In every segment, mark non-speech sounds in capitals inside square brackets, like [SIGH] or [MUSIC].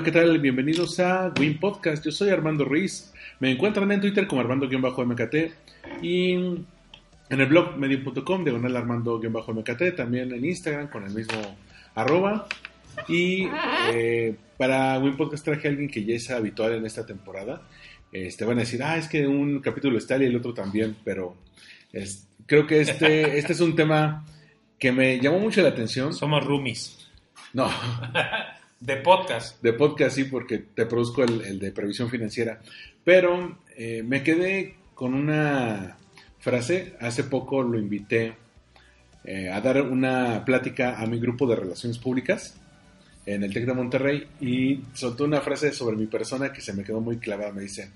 Hola, ¿qué tal? Bienvenidos a Win Podcast. Yo soy Armando Ruiz. Me encuentran en Twitter como Armando-MKT y en el blog medio.com, diagonal Armando-MKT, también en Instagram con el mismo arroba. Y eh, para Win Podcast traje a alguien que ya es habitual en esta temporada. Este, van a decir, ah, es que un capítulo está y el otro también, pero es- creo que este, [LAUGHS] este es un tema que me llamó mucho la atención. Somos roomies. No, [LAUGHS] De podcast. de podcast sí, porque te produzco el, el de previsión financiera. Pero eh, me quedé con una frase. Hace poco lo invité eh, a dar una plática a mi grupo de relaciones públicas en el TEC de Monterrey y soltó una frase sobre mi persona que se me quedó muy clavada. Me dice,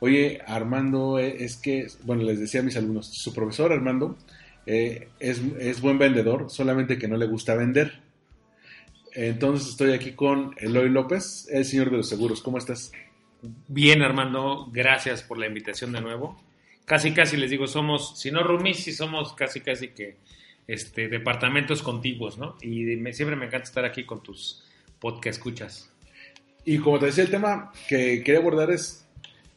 oye, Armando, eh, es que, bueno, les decía a mis alumnos, su profesor Armando eh, es, es buen vendedor, solamente que no le gusta vender. Entonces estoy aquí con Eloy López, el señor de los seguros. ¿Cómo estás? Bien, Armando, gracias por la invitación de nuevo. Casi, casi les digo, somos, si no roomies, sí somos casi, casi que este, departamentos contiguos, ¿no? Y me- siempre me encanta estar aquí con tus podcast escuchas. Y como te decía, el tema que quería abordar es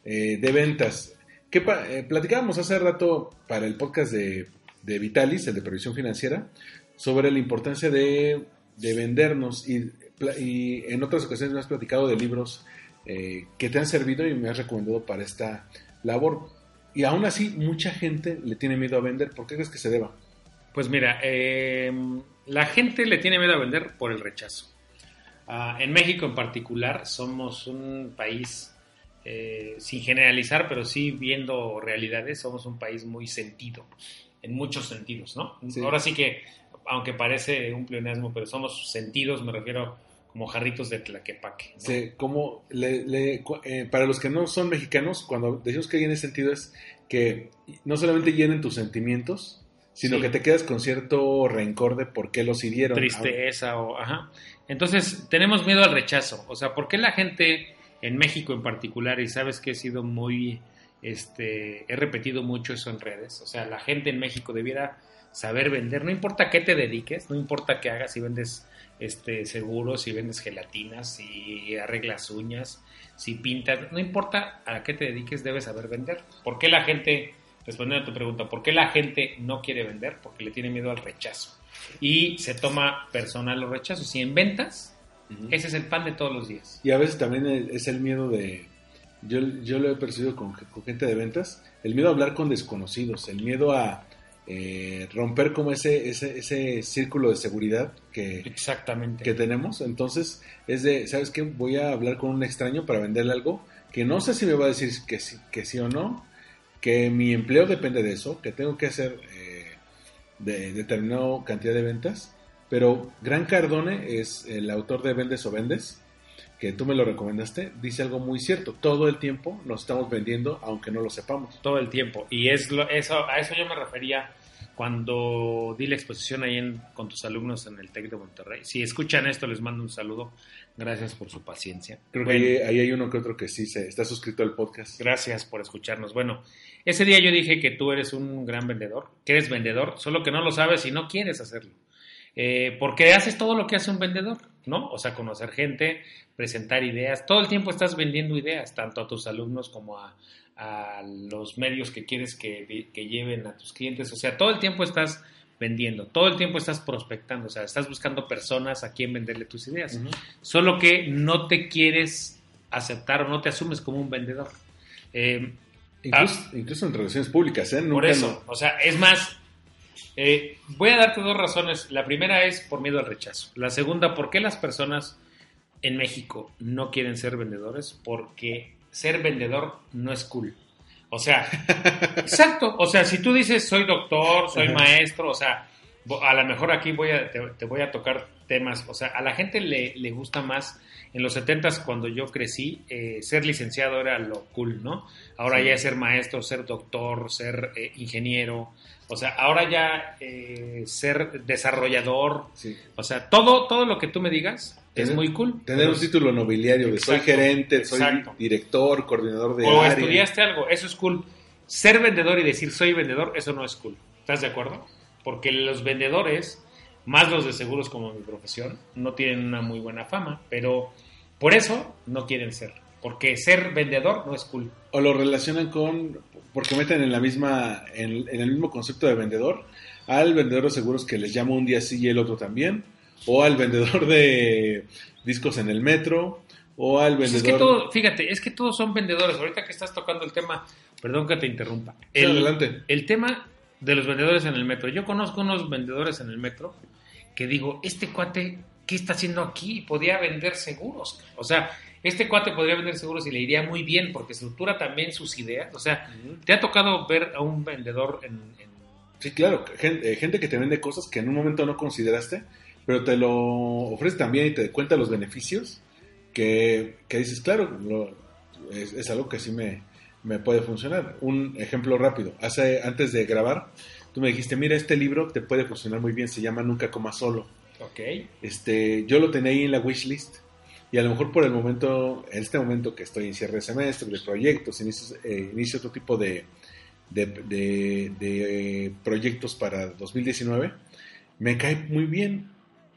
eh, de ventas. ¿Qué pa- eh, platicábamos hace rato para el podcast de, de Vitalis, el de previsión financiera, sobre la importancia de, de vendernos y, y en otras ocasiones me has platicado de libros eh, que te han servido y me has recomendado para esta labor. Y aún así, mucha gente le tiene miedo a vender. ¿Por qué crees que se deba? Pues mira, eh, la gente le tiene miedo a vender por el rechazo. Ah, en México en particular somos un país, eh, sin generalizar, pero sí viendo realidades, somos un país muy sentido, en muchos sentidos, ¿no? Sí. Ahora sí que, aunque parece un pleonasmo, pero somos sentidos, me refiero como jarritos de tlaquepaque. ¿no? Se- como le- le- cu- eh, para los que no son mexicanos, cuando decimos que llenen sentido es que no solamente llenen tus sentimientos, sino Sí. que te quedas con cierto rencor de por qué los hirieron. tristeza o ajá. Entonces, tenemos miedo al rechazo. O sea, ¿por qué la gente en México en particular, y sabes que he sido muy, este, he repetido mucho eso en redes, o sea, la gente en México debiera saber vender, no importa a qué te dediques, no importa qué hagas, si vendes este, seguros, si vendes gelatinas, si arreglas uñas, si pintas, no importa a qué te dediques, debes saber vender. ¿Por qué la gente, respondiendo a tu pregunta, por qué la gente no quiere vender? Porque le tiene miedo al rechazo y se toma personal los rechazos. Y en ventas, ese es el pan de todos los días. Y a veces también es el miedo de... Yo, yo lo he percibido con, con gente de ventas, el miedo a hablar con desconocidos, el miedo a eh, romper como ese, ese, ese círculo de seguridad que, Exactamente. que tenemos. Entonces, es de, ¿sabes qué? Voy a hablar con un extraño para venderle algo que no sé si me va a decir que sí, que sí o no, que mi empleo depende de eso, que tengo que hacer eh, de determinada cantidad de ventas. Pero Gran Cardone es el autor de Vendes o Vendes, que tú me lo recomendaste, dice algo muy cierto. Todo el tiempo nos estamos vendiendo, aunque no lo sepamos. todo el tiempo. Y es lo, eso, a eso yo me refería cuando di la exposición ahí en- con tus alumnos en el TEC de Monterrey. Si escuchan esto, les mando un saludo. Gracias por su paciencia. Creo que ahí hay uno que otro que sí se, está suscrito al podcast. Gracias por escucharnos. Bueno, ese día yo dije que tú eres un gran vendedor, que eres vendedor, solo que no lo sabes y no quieres hacerlo. Eh, porque haces todo lo que hace un vendedor, ¿no? O sea, conocer gente, presentar ideas. Todo el tiempo estás vendiendo ideas, tanto a tus alumnos como a, a los medios que quieres que, que lleven a tus clientes. O sea, todo el tiempo estás vendiendo, todo el tiempo estás prospectando, o sea, estás buscando personas a quien venderle tus ideas. Solo que no te quieres aceptar o no te asumes como un vendedor. Eh, Incluso, incluso en relaciones públicas, ¿eh? por eso, o sea, es más, eh, voy a darte dos razones. La primera es por miedo al rechazo. La segunda, ¿por qué las personas en México no quieren ser vendedores? Porque ser vendedor no es cool. O sea, [LAUGHS] exacto. O sea, si tú dices soy doctor, soy Ajá. maestro, o sea, a lo mejor aquí voy a, te, te voy a tocar temas, o sea, a la gente le, le gusta más, en los 70s cuando yo crecí, eh, ser licenciado era lo cool, ¿no? Ahora Sí. ya ser maestro, ser doctor, ser eh, ingeniero, o sea, ahora ya eh, ser desarrollador, Sí. o sea, todo, todo lo que tú me digas es muy cool. Tener un título nobiliario de soy gerente, soy exacto. director, coordinador de o área. estudiaste algo, eso es cool. Ser vendedor y decir soy vendedor, eso no es cool. ¿Estás de acuerdo? Porque los vendedores, más los de seguros como mi profesión, no tienen una muy buena fama, pero por eso no quieren ser. Porque ser vendedor no es cool. O lo relacionan con, porque meten en la misma, en, en el mismo concepto de vendedor, al vendedor de seguros que les llama un día sí y el otro también, o al vendedor de discos en el metro, o al Pues vendedor... es que todo, fíjate, es que todos son vendedores. Ahorita que estás tocando el tema, perdón que te interrumpa. Sí, El, adelante. el tema de los vendedores en el metro. Yo conozco unos vendedores en el metro que digo, este cuate, ¿qué está haciendo aquí? Podía vender seguros. O sea, este cuate podría vender seguros y le iría muy bien porque estructura también sus ideas. O sea, ¿te ha tocado ver a un vendedor en... en- Sí, claro, gente, gente que te vende cosas que en un momento no consideraste, pero te lo ofrece también y te cuenta los beneficios que, que dices, claro, lo- es, es algo que sí me, me puede funcionar. Un ejemplo rápido, hace antes de grabar, tú me dijiste, mira, este libro te puede funcionar muy bien, se llama Nunca Comas Solo. Ok. Este, yo lo tenía ahí en la wishlist y a lo mejor por el momento, en este momento que estoy en cierre de semestre, de proyectos, inicio, eh, inicio otro tipo de, de, de- de proyectos para 2019, me cae muy bien.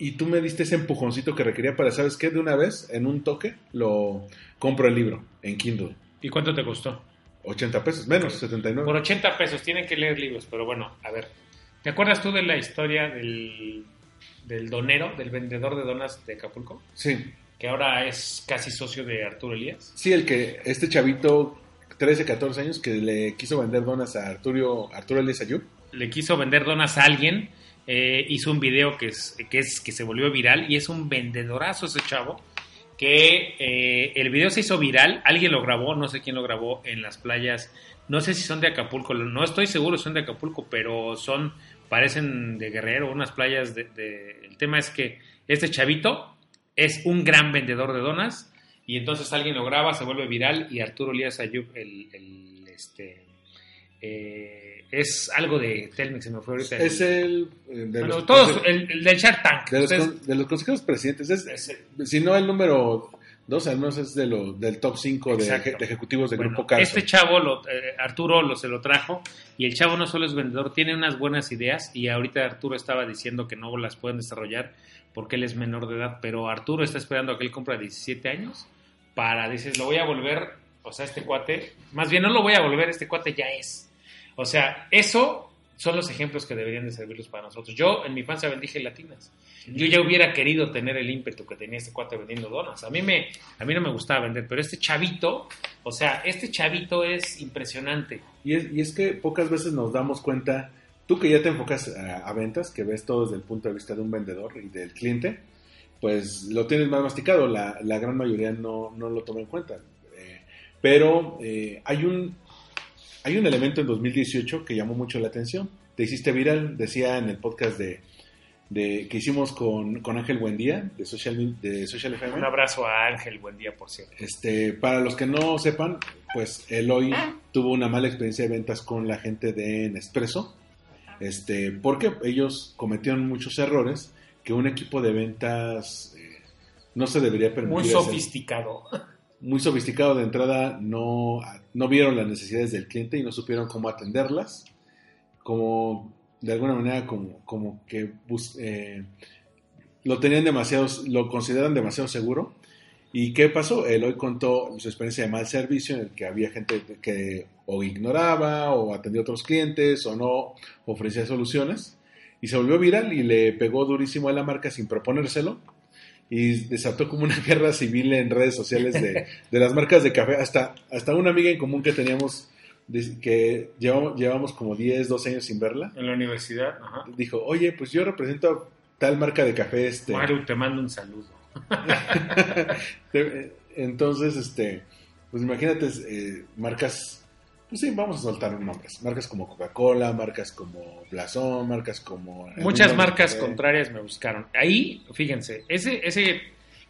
Y tú me diste ese empujoncito que requería para, ¿sabes qué? De una vez, en un toque, lo compro el libro en Kindle. ¿Y cuánto te costó? 80 pesos, menos, 79. Por 80 pesos, tienen que leer libros, pero bueno, a ver. ¿Te acuerdas tú de la historia del, del donero, del vendedor de donas de Acapulco? Sí, Que ahora es casi socio de Arturo Elías. sí, el que, este chavito, 13, 14 años, que le quiso vender donas a Arturo, Arturo Elías Ayub. Le quiso vender donas a alguien, eh, hizo un video que, es, que, es, que se volvió viral y es un vendedorazo ese chavo. Que eh, el video se hizo viral, alguien lo grabó, no sé quién lo grabó en las playas, no sé si son de Acapulco, no estoy seguro si son de Acapulco, pero son, parecen de Guerrero, unas playas de, de- El tema es que este chavito es un gran vendedor de donas y entonces alguien lo graba, se vuelve viral y Arturo Elías Ayub, el, el, este, eh, es algo de Telmex, se me fue ahorita. Es el eh, de Bueno, los, todos, el, el del Shark Tank. de los, de los consejeros presidentes. Es, Ese. si no el número 2, al menos es de lo, del top 5 de, ejecutivos del Bueno, Grupo Carso. Este chavo, lo- eh, Arturo, lo, se lo trajo y el chavo no solo es vendedor, tiene unas buenas ideas y ahorita Arturo estaba diciendo que no las pueden desarrollar porque él es menor de edad, pero Arturo está esperando a que él compre a 17 años para, dices, lo voy a volver, o sea, este cuate, más bien no lo voy a volver, este cuate ya es. O sea, eso son los ejemplos que deberían de servirlos para nosotros. Yo en mi infancia vendí gelatinas. Yo ya hubiera querido tener el ímpetu que tenía este cuate vendiendo donas. A mí, me, a mí no me gustaba vender, pero este chavito, o sea, este chavito es impresionante. Y es, y es que pocas veces nos damos cuenta, tú que ya te enfocas a, a ventas, que ves todo desde el punto de vista de un vendedor y del cliente, pues lo tienes más masticado, la, la gran mayoría no, no lo toma en cuenta. Eh, pero eh, hay, un, hay un elemento en 2018 que llamó mucho la atención. Te hiciste viral, decía en el podcast de, de que hicimos con, con Ángel Buendía, de Social, de Social FM. Un abrazo a Ángel, buen día, por cierto. Este, para los que no sepan, pues Eloy tuvo una mala experiencia de ventas con la gente de Nespresso, este, porque ellos cometieron muchos errores que un equipo de ventas eh, no se debería permitir. Muy hacer. Muy sofisticado de entrada, no, no vieron las necesidades del cliente y no supieron cómo atenderlas, como de alguna manera como, como que eh, lo tenían demasiado, lo consideran demasiado seguro. ¿Y qué pasó? Él hoy contó su experiencia de mal servicio en el que había gente que o ignoraba o atendía a otros clientes o no ofrecía soluciones y se volvió viral y le pegó durísimo a la marca sin proponérselo y desató como una [LAUGHS] guerra civil en redes sociales de, de las marcas de café. Hasta, hasta una amiga en común que teníamos que llevamos, llevamos como 10, 12 años sin verla, En la universidad, ajá. dijo, oye, pues yo represento tal marca de café, este, Maru, te mando un saludo. [LAUGHS] Te- Entonces, este, pues imagínate, eh, marcas Pues sí, vamos a soltar nombres. Marcas como Coca-Cola, marcas como Blasón, marcas como... Muchas marcas que- contrarias me buscaron. Ahí, fíjense, ese, ese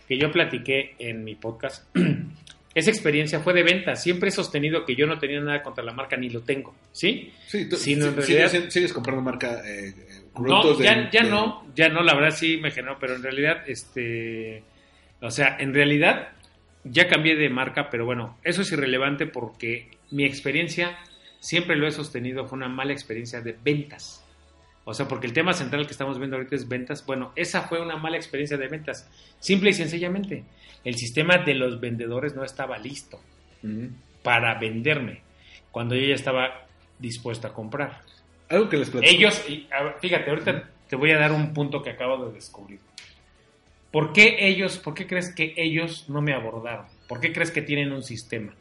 que yo platiqué en mi podcast, [CLEARS THROAT] esa experiencia fue de venta. Siempre he sostenido que yo no tenía nada contra la marca ni lo tengo, ¿sí? Sí, tú sí- realidad- sigues, sigues comprando marca... eh, No, de- ya, ya de- no, ya no, la verdad sí me generó, pero en realidad, este, o sea, en realidad ya cambié de marca, pero bueno, eso es irrelevante porque mi experiencia, siempre lo he sostenido, fue una mala experiencia de ventas. O sea, porque el tema central que estamos viendo ahorita es ventas. Bueno, esa fue una mala experiencia de ventas. Simple y sencillamente, el sistema de los vendedores no estaba listo para venderme cuando yo ya estaba dispuesto a comprar. Algo que les platico. Ellos, fíjate, ahorita te voy a dar un punto que acabo de descubrir. ¿Por qué ellos, por qué crees que ellos no me abordaron? ¿Por qué crees que tienen un sistema?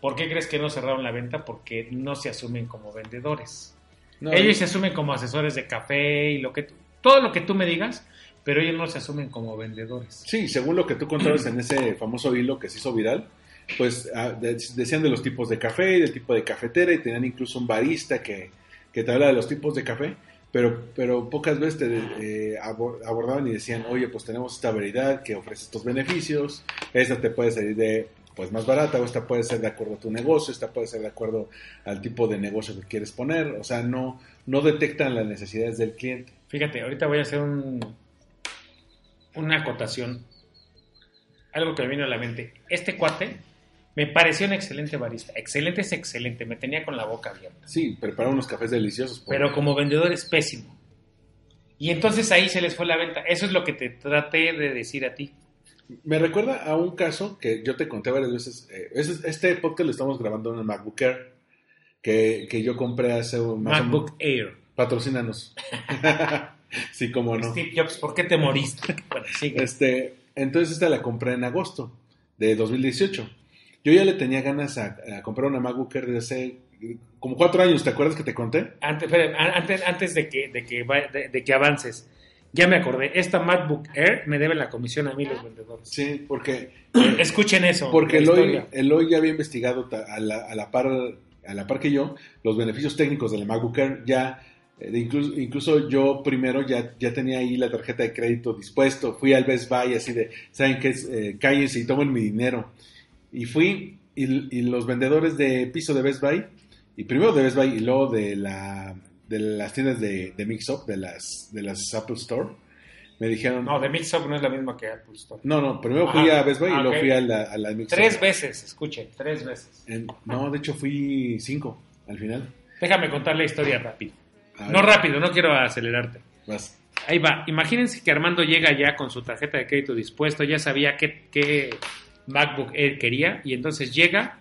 ¿Por qué crees que no cerraron la venta? Porque no se asumen como vendedores. No, ellos se asumen como asesores de café y lo que todo lo que tú me digas, pero ellos no se asumen como vendedores. Sí, según lo que tú contabas en ese famoso hilo que se hizo viral, pues ah, de- decían de los tipos de café y del tipo de cafetera y tenían incluso un barista que, que te habla de los tipos de café, pero, pero pocas veces te eh, abor- abordaban y decían, oye, pues tenemos esta variedad que ofrece estos beneficios, esta te puede salir de pues más barata o esta puede ser de acuerdo a tu negocio, esta puede ser de acuerdo al tipo de negocio que quieres poner, o sea, no, no detectan las necesidades del cliente. Fíjate, ahorita voy a hacer un, una acotación. Algo que me vino a la mente. Este cuate me pareció un excelente barista. Excelente es excelente. Me tenía con la boca abierta. Sí, prepara unos cafés deliciosos. Pero como vendedor es pésimo. Y entonces ahí se les fue la venta. Eso es lo que te traté de decir a ti. Me recuerda a un caso que yo te conté varias veces. eh, este podcast lo estamos grabando en el MacBook Air, que, que yo compré hace un MacBook Air. Patrocínanos. [LAUGHS] sí, como no. Steve Jobs, ¿por qué te moriste? Bueno, sigue. Este, entonces esta la compré en agosto de 2018. Yo ya le tenía ganas a, a comprar una MacBook Air desde hace eh, como cuatro años, ¿te acuerdas que te conté? Antes, espera, antes, antes de, que, de, que, de que avances, ya me acordé. Esta MacBook Air me debe la comisión a mí los vendedores. Sí, porque Escuchen eso. Porque Eloy. Eloy ya había investigado a la, a la par a la par que yo los beneficios técnicos de la MacBook Air. Ya, eh, incluso, incluso yo primero ya, ya tenía ahí la tarjeta de crédito dispuesto. Fui al Best Buy así de, ¿saben qué? es? Eh, cállense y tomen mi dinero. Y fui y, y los vendedores de piso de Best Buy, y primero de Best Buy y luego de, la, de las tiendas de, de Mix-Up, de las, de las Apple Store, me dijeron... No, de Mixup no es la misma que Apple Store. no, no, primero fui a Best Buy Ah, y luego ok. fui a la, a la. Tres veces, escuchen, tres veces. En- no, de hecho fui cinco al final. Déjame contar la historia rápido. No rápido, no quiero acelerarte. vas. Ahí va. Imagínense que Armando llega ya con su tarjeta de crédito dispuesto, ya sabía qué, qué MacBook Air quería y entonces llega,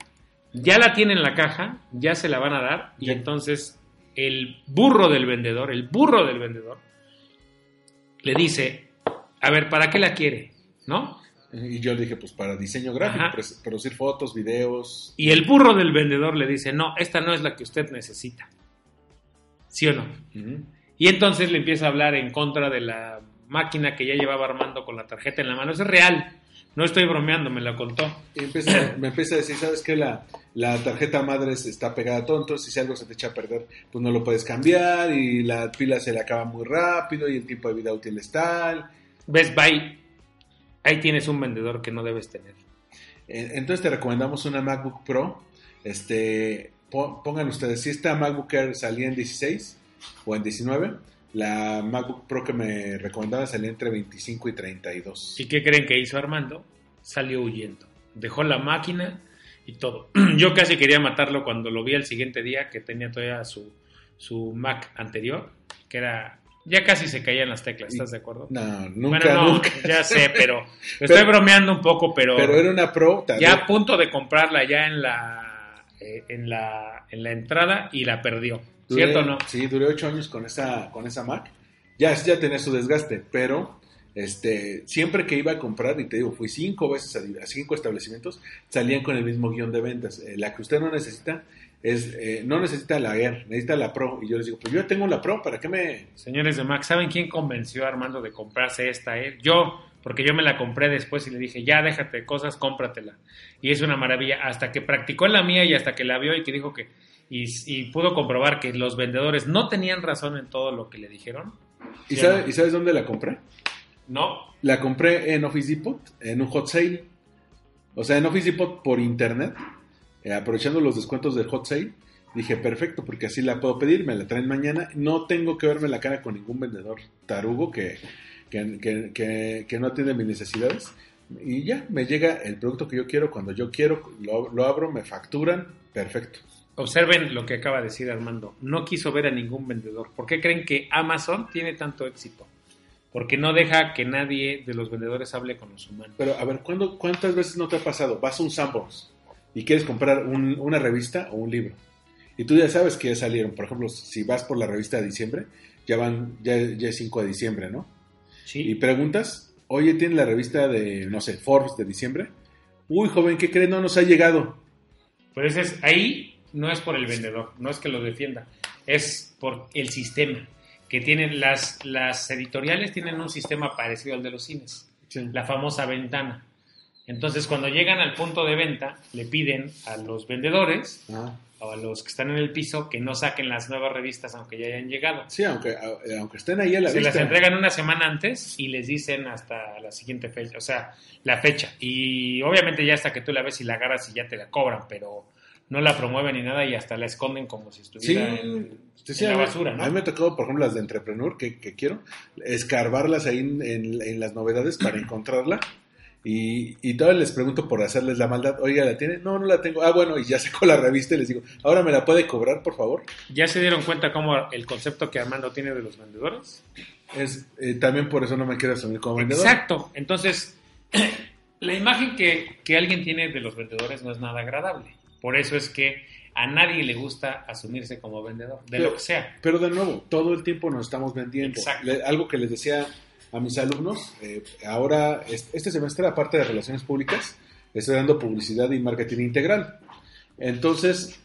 ya la tiene en la caja, ya se la van a dar y Ya. entonces el burro del vendedor, el burro del vendedor, le dice, a ver, ¿para qué la quiere? ¿No? Y yo le dije, pues para diseño gráfico, Ajá. producir fotos, videos. Y el burro del vendedor le dice, no, esta no es la que usted necesita. ¿Sí o no? Y entonces le empieza a hablar en contra de la máquina que ya llevaba Armando con la tarjeta en la mano. Eso es real. No estoy bromeando, me la contó. Y empieza- [COUGHS] me empieza a decir, ¿sabes qué? La, la tarjeta madre está pegada a todo, entonces si algo se te echa a perder, pues no lo puedes cambiar y la pila se le acaba muy rápido y el tiempo de vida útil es tal. Best Buy, ahí tienes un vendedor que no debes tener. Eh, Entonces te recomendamos una MacBook Pro. Este, po- pongan ustedes, si esta MacBook Air salía en 16 o en 19, la MacBook Pro que me recomendaba salía entre 25 y 32. ¿Y qué creen que hizo Armando? Salió huyendo. Dejó la máquina y todo. [CLEARS THROAT] Yo casi quería matarlo cuando lo vi al siguiente día, que tenía todavía su, su Mac anterior, que era... Ya casi se caían las teclas, ¿estás de acuerdo? No, nunca, bueno, no, nunca. ya sé, [LAUGHS] pero Pero- estoy bromeando un poco, pero, Pero era una Pro. tal ya a punto de comprarla ya en la, eh, en la en la entrada y la perdió, duré- ¿cierto o no? Sí, duré 8 años con esa, con esa Mac. Ya, ya tenía su desgaste, pero este, siempre que iba a comprar, y te digo, fui cinco veces a, a cinco establecimientos, salían con el mismo guion de ventas. Eh, la que usted no necesita es, eh, no necesita la Air, necesita la Pro. Y yo les digo, pues yo ya tengo la Pro, ¿para qué me...? Señores de Mac, ¿saben quién convenció a Armando de comprarse esta? eh? Yo, porque yo me la compré después y le dije, ya déjate de cosas, cómpratela. Y es una maravilla, hasta que practicó en la mía y hasta que la vio y que dijo que y, y pudo comprobar que los vendedores no tenían razón en todo lo que le dijeron. ¿Y, ¿Sí sabe- o no? ¿Y sabes dónde la compré? No, La compré en Office Depot, en un hot sale. O sea, en Office Depot por internet, eh, aprovechando los descuentos del hot sale, dije, perfecto, porque así la puedo pedir, me la traen mañana. No tengo que verme la cara con ningún vendedor tarugo que, que, que- que- que no atiende mis necesidades. Y ya, me llega el producto que yo quiero cuando yo quiero, lo, lo abro, me facturan, perfecto. Observen lo que acaba de decir Armando. No quiso ver a ningún vendedor. ¿Por qué creen que Amazon tiene tanto éxito? Porque no deja que nadie de los vendedores hable con los humanos. Pero a ver, ¿cuándo, ¿cuántas veces no te ha pasado? Vas a un Sanborns y quieres comprar un- una revista o un libro. Y tú ya sabes que ya salieron. Por ejemplo, si vas por la revista de diciembre, ya van, ya, ya es 5 de diciembre, ¿no? Sí. Y preguntas, oye, ¿tiene la revista de, no sé, Forbes de diciembre? Uy, joven, ¿qué cree? No nos ha llegado. Ese es, ahí no es por el vendedor, no es que lo defienda, es por el sistema. Que tienen las, las editoriales tienen un sistema parecido al de los cines, la famosa ventana. Entonces, cuando llegan al punto de venta, le piden a los vendedores Ah, o a los que están en el piso que no saquen las nuevas revistas aunque ya hayan llegado. sí, aunque, aunque estén ahí a la Se las entregan una semana antes y les dicen hasta la siguiente fecha, o sea, la fecha. Y obviamente ya hasta que tú la ves y la agarras y ya te la cobran, pero no la promueven ni nada y hasta la esconden como si Sí, estuviera en, sí, en la basura, ¿no? A mí me ha tocado, por ejemplo, las de Entrepreneur, que, que quiero, escarbarlas ahí en, en- en las novedades para [CLEARS THROAT] encontrarla. Y, y todavía les pregunto por hacerles la maldad, oiga, ¿la tiene? No, no la tengo. Ah, bueno, y ya [LAUGHS] saco la revista y les digo, ¿ahora me la puede cobrar, por favor? ¿Ya se dieron cuenta cómo el concepto que Armando tiene de los vendedores? Es, eh, también por eso no me quiero asumir como vendedor. Exacto. Entonces, [CLEARS THROAT] la imagen que, que alguien tiene de los vendedores no es nada agradable. Por eso es que a nadie le gusta asumirse como vendedor, de Pero- lo que sea. Pero de nuevo, todo el tiempo nos estamos vendiendo. Exacto. Le- algo que les decía a mis alumnos, eh, ahora, es- este semestre, aparte de Relaciones Públicas, estoy dando publicidad y marketing integral. Entonces,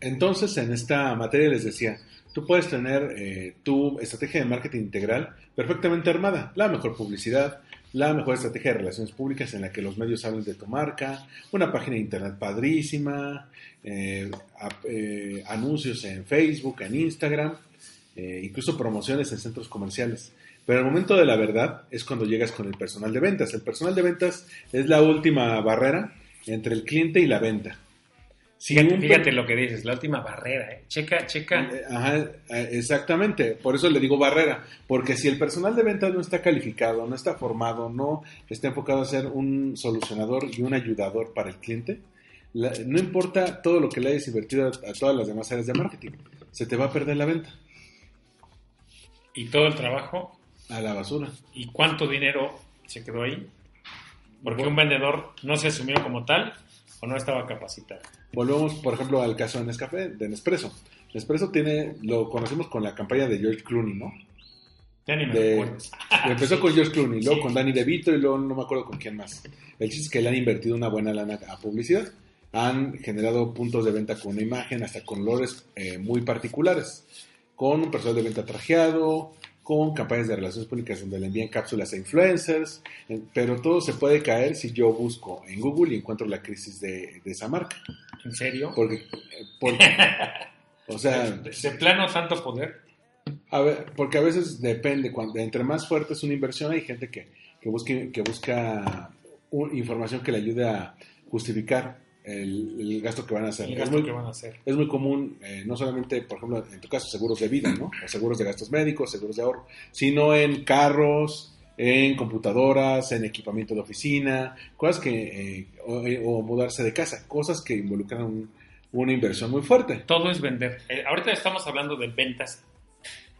entonces en esta materia les decía, tú puedes tener eh, tu estrategia de marketing integral perfectamente armada, la mejor publicidad, la mejor estrategia de relaciones públicas en la que los medios hablen de tu marca, una página de internet padrísima, eh, eh, anuncios en Facebook, en Instagram, eh, incluso promociones en centros comerciales. Pero el momento de la verdad es cuando llegas con el personal de ventas. El personal de ventas es la última barrera entre el cliente y la venta. Fíjate, lo que dices, la última barrera, ¿eh? Checa, checa. eh, Ajá, eh, exactamente. Por eso le digo barrera. Porque si el personal de ventas no está calificado, no está formado, no está enfocado a ser un solucionador y un ayudador para el cliente, la- no importa todo lo que le hayas invertido a, a todas las demás áreas de marketing, se te va a perder la venta Y todo el trabajo, a la basura. ¿y cuánto dinero se quedó ahí? Porque un vendedor no se asumió como tal o no estaba capacitado. Volvemos, por ejemplo, al caso de Nescafé, de Nespresso. Nespresso tiene, lo conocimos con la campaña de George Clooney, ¿no? Ya ni me De-. [LAUGHS] Empezó con George Clooney, luego Sí. con Danny DeVito y luego no me acuerdo con quién más. El chiste es que le han invertido una buena lana a publicidad. Han generado puntos de venta con una imagen, hasta con olores eh, muy particulares. Con un personal de venta trajeado, con campañas de relaciones públicas donde le envían cápsulas a influencers. Pero todo se puede caer si yo busco en Google y encuentro la crisis de, de esa marca. ¿En serio? Porque, eh, porque- [LAUGHS] o sea, de, de plano tanto poder. a ver, porque a veces depende, cuando entre más fuerte es una inversión, hay gente que, que, busque, que busca un- información que le ayude a justificar el, el gasto que van a hacer. El Es muy, que van a hacer. es muy común, eh, no solamente, por ejemplo, en tu caso, seguros de vida, ¿no? O seguros de gastos médicos, seguros de ahorro, sino en carros, en computadoras, en equipamiento de oficina, cosas que, eh, o, eh, o mudarse de casa, cosas que involucran un- una inversión muy fuerte. Todo es vender. Eh, ahorita estamos hablando de ventas,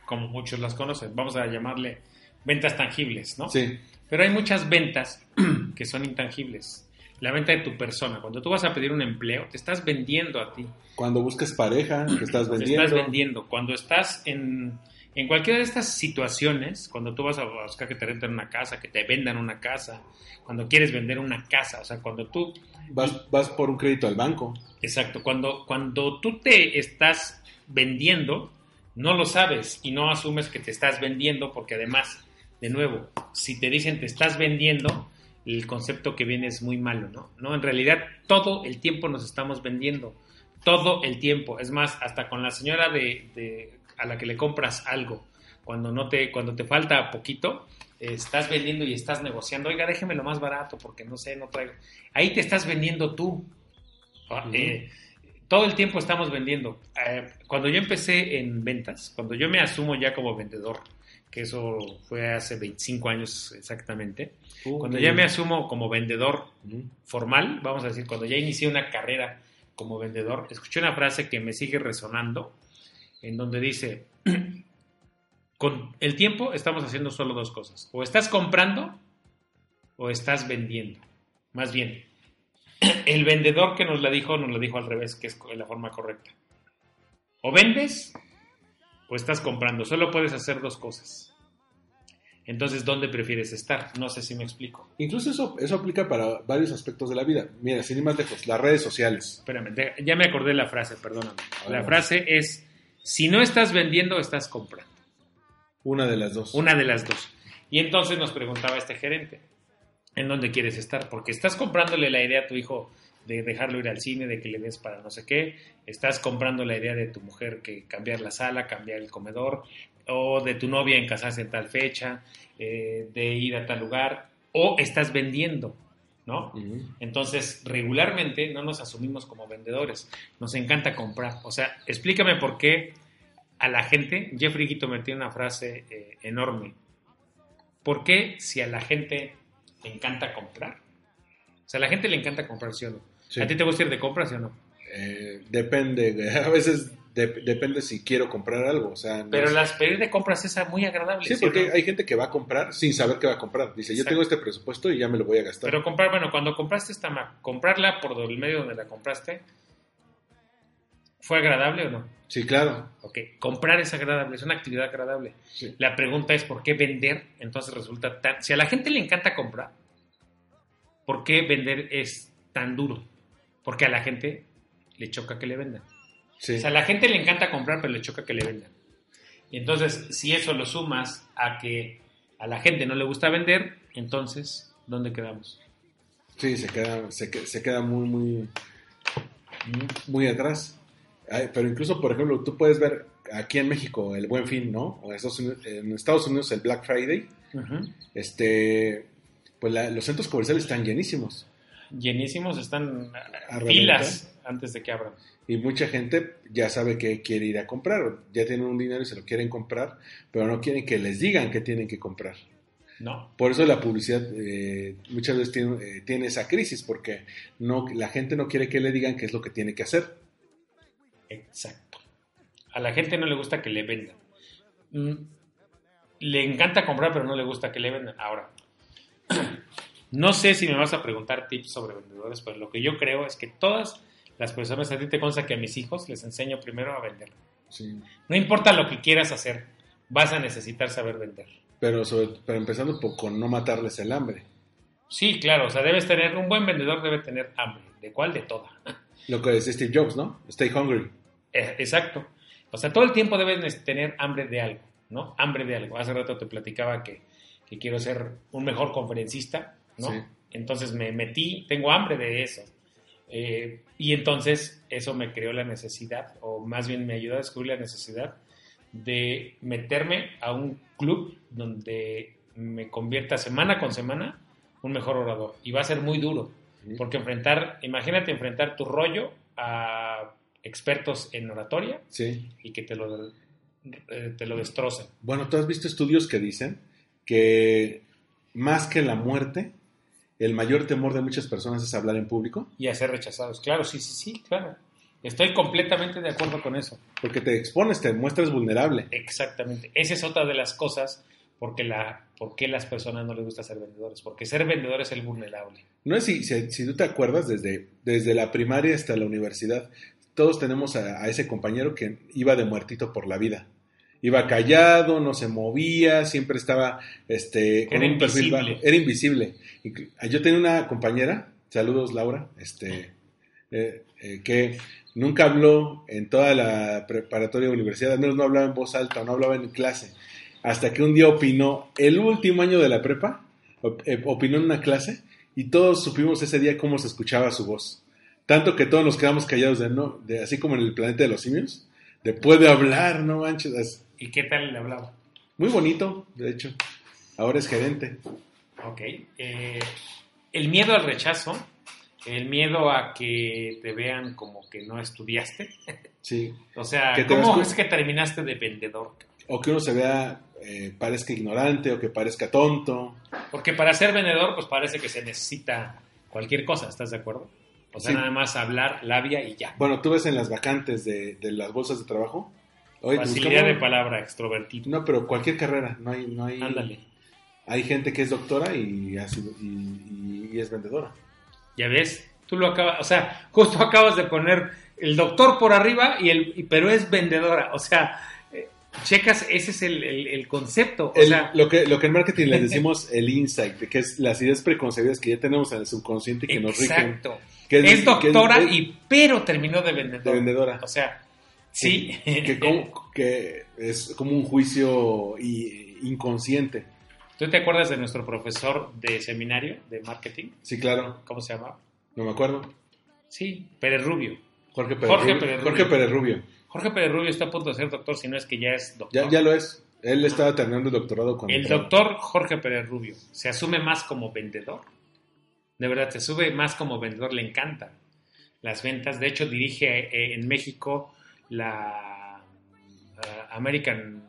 como muchos las conocen. Vamos a llamarle ventas tangibles, ¿no? Sí, Pero hay muchas ventas [CLEARS THROAT] que son intangibles. La venta de tu persona. Cuando tú vas a pedir un empleo, te estás vendiendo a ti. cuando buscas pareja, que estás Te vendiendo. estás vendiendo. Cuando estás en, en cualquiera de estas situaciones, cuando tú vas a buscar que te renten una casa, que te vendan una casa, cuando quieres vender una casa, o sea, cuando tú Vas, vas por un crédito al banco. Exacto, cuando, cuando tú te estás vendiendo, no lo sabes y no asumes que te estás vendiendo porque además, de nuevo, si te dicen te estás vendiendo, el concepto que viene es muy malo, ¿no? No, en realidad todo el tiempo nos estamos vendiendo. todo el tiempo. Es más, hasta con la señora de, de- a la que le compras algo, cuando no te, cuando te falta poquito, estás vendiendo y estás negociando, oiga, déjeme lo más barato porque no sé, no traigo. Ahí te estás vendiendo tú. Ah, eh, todo el tiempo estamos vendiendo. Eh, cuando yo empecé en ventas, cuando yo me asumo ya como vendedor, que eso fue hace 25 años exactamente, cuando ya me asumo como vendedor formal, vamos a decir, cuando ya inicié una carrera como vendedor, escuché una frase que me sigue resonando, en donde dice, [CLEARS THROAT] con el tiempo estamos haciendo solo dos cosas, o estás comprando o estás vendiendo. Más bien, [CLEARS THROAT] el vendedor que nos la dijo, nos la dijo al revés, que es la forma correcta. O vendes o estás comprando, solo puedes hacer dos cosas. Entonces, ¿dónde prefieres estar? No sé si me explico. Incluso eso, eso aplica para varios aspectos de la vida. Mira, sin ir más lejos, las redes sociales. Espérame, ya me acordé la frase, perdóname. La frase es, si no estás vendiendo, estás comprando. Una de las dos. Una de las dos. Y entonces nos preguntaba este gerente, ¿en dónde quieres estar? Porque estás comprándole la idea a tu hijo de dejarlo ir al cine, de que le des para no sé qué, estás comprando la idea de tu mujer que cambiar la sala, cambiar el comedor, o de tu novia en casarse en tal fecha, eh, de ir a tal lugar, o estás vendiendo, ¿no? Entonces, regularmente no nos asumimos como vendedores, nos encanta comprar. O sea, explícame por qué a la gente, Jeffrey Guito me tiene una frase eh, enorme. ¿Por qué si a la gente le encanta comprar? O sea, a la gente le encanta comprar, ¿sí o no? Sí. ¿A ti te gusta ir de compras, sí o no? Eh, depende, [LAUGHS] a veces de- depende si quiero comprar algo. O sea, no Pero es- las pedir de compras es muy agradable. Sí, ¿sí o porque no? hay gente que va a comprar sin saber qué va a comprar. Dice, yo tengo este presupuesto y ya me lo voy a gastar. Pero comprar, bueno, cuando compraste esta Mac, comprarla por el medio donde la compraste, ¿fue agradable o no? Sí, claro. Ok, comprar es agradable, es una actividad agradable. Sí. La pregunta es por qué vender, entonces resulta tan... Si a la gente le encanta comprar, ¿por qué vender es tan duro? Porque a la gente le choca que le vendan. Sí. O sea, a la gente le encanta comprar, pero le choca que le vendan. Y entonces, si eso lo sumas a que a la gente no le gusta vender, entonces, ¿dónde quedamos? Sí, se queda, se, se queda muy, muy, muy atrás. Pero incluso, por ejemplo, tú puedes ver aquí en México el Buen Fin, ¿no? O en Estados Unidos, en Estados Unidos el Black Friday. Este, pues la- los centros comerciales están llenísimos. Llenísimos están filas antes de que abran. Y mucha gente ya sabe que quiere ir a comprar. Ya tienen un dinero y se lo quieren comprar, pero no quieren que les digan que tienen que comprar. ¿No? Por eso la publicidad eh, muchas veces tiene, eh, tiene esa crisis, porque no, la gente no quiere que le digan qué es lo que tiene que hacer. Exacto. A la gente no le gusta que le vendan. Mm, Le encanta comprar, pero no le gusta que le vendan. Ahora, [CLEARS THROAT] no sé si me vas a preguntar tips sobre vendedores, pero lo que yo creo es que todas las personas, a ti te consta que a mis hijos les enseño primero a vender. Sí. No importa lo que quieras hacer, vas a necesitar saber vender. Pero, sobre- pero empezando por, con no matarles el hambre. Sí, claro, o sea, debes tener, un buen vendedor debe tener hambre. ¿De cuál? De toda. Lo que decía Steve Jobs, ¿no? Stay hungry. Eh, Exacto. O sea, todo el tiempo debes tener hambre de algo, ¿no? Hambre de algo. Hace rato te platicaba que, que quiero ser un mejor conferencista, ¿no? Sí. Entonces me metí, tengo hambre de eso. Eh, y entonces eso me creó la necesidad, o más bien me ayudó a descubrir la necesidad de meterme a un club donde me convierta semana con semana un mejor orador. Y va a ser muy duro, porque enfrentar, imagínate enfrentar tu rollo a expertos en oratoria Sí. y que te lo, eh, te lo destrocen. Bueno, ¿tú has visto estudios que dicen que más que la muerte, el mayor temor de muchas personas es hablar en público? Y a ser rechazados. Claro, sí, sí, sí, claro. Estoy completamente de acuerdo con eso. Porque te expones, te muestras vulnerable. Exactamente. Esa es otra de las cosas porque la, por qué las personas no les gusta ser vendedores. Porque ser vendedor es el vulnerable. No es si, si, si tú te acuerdas, desde, desde la primaria hasta la universidad, todos tenemos a, a ese compañero que iba de muertito por la vida. Iba callado, no se movía, siempre estaba este, con Era un perfil invisible. bajo. Era invisible. Inclu- Yo tenía una compañera, saludos Laura, este, eh, eh, que nunca habló en toda la preparatoria universidad, al menos no hablaba en voz alta, no hablaba en clase, hasta que un día opinó, el último año de la prepa, eh, opinó en una clase y todos supimos ese día cómo se escuchaba su voz. Tanto que todos nos quedamos callados de no, de así como en el planeta de los simios, de puede hablar, no manches. ¿Y qué tal le hablaba? muy bonito, de hecho. Ahora es gerente. Ok. eh, el miedo al rechazo, el miedo a que te vean como que no estudiaste. Sí. [LAUGHS] O sea, ¿cómo es que terminaste de vendedor? O que uno se vea, eh, parezca ignorante o que parezca tonto. Porque para ser vendedor, pues parece que se necesita cualquier cosa, ¿estás de acuerdo? O sea, Sí. nada más hablar, labia y ya. Bueno, tú ves en las vacantes de, de las bolsas de trabajo. Oye, te Facilidad buscamos- de palabra, extrovertido. No, pero cualquier carrera, no hay, no hay. Ándale. Hay gente que es doctora y, ha sido- y, y- y es vendedora. Ya ves, tú lo acabas, o sea, justo acabas de poner el doctor por arriba y el, pero es vendedora. O sea, eh, checas, ese es el, el- el concepto. O El- sea, lo, que, lo que en marketing le decimos el insight, que es las ideas preconcebidas que ya tenemos en el subconsciente y que nos rigen. exacto. Que Es, doctora que es- y pero terminó de vendedora. De vendedora. O sea, sí. que, [LAUGHS] como- que es como un juicio inconsciente. ¿Tú te acuerdas de nuestro profesor de seminario de marketing? Sí, claro, ¿Cómo se llamaba? no me acuerdo. Sí, Pérez Rubio. Jorge Pérez Jorge Rubio. Pérez Jorge Rubio. Pérez Rubio. Jorge Pérez Rubio está a punto de ser doctor, si no es que ya es doctor. Ya, ya lo es. Él estaba terminando el doctorado cuando El doctor Jorge Pérez Rubio se asume más como vendedor. De verdad, se sube más como vendedor, le encantan las ventas. De hecho, dirige eh, en México la eh, American,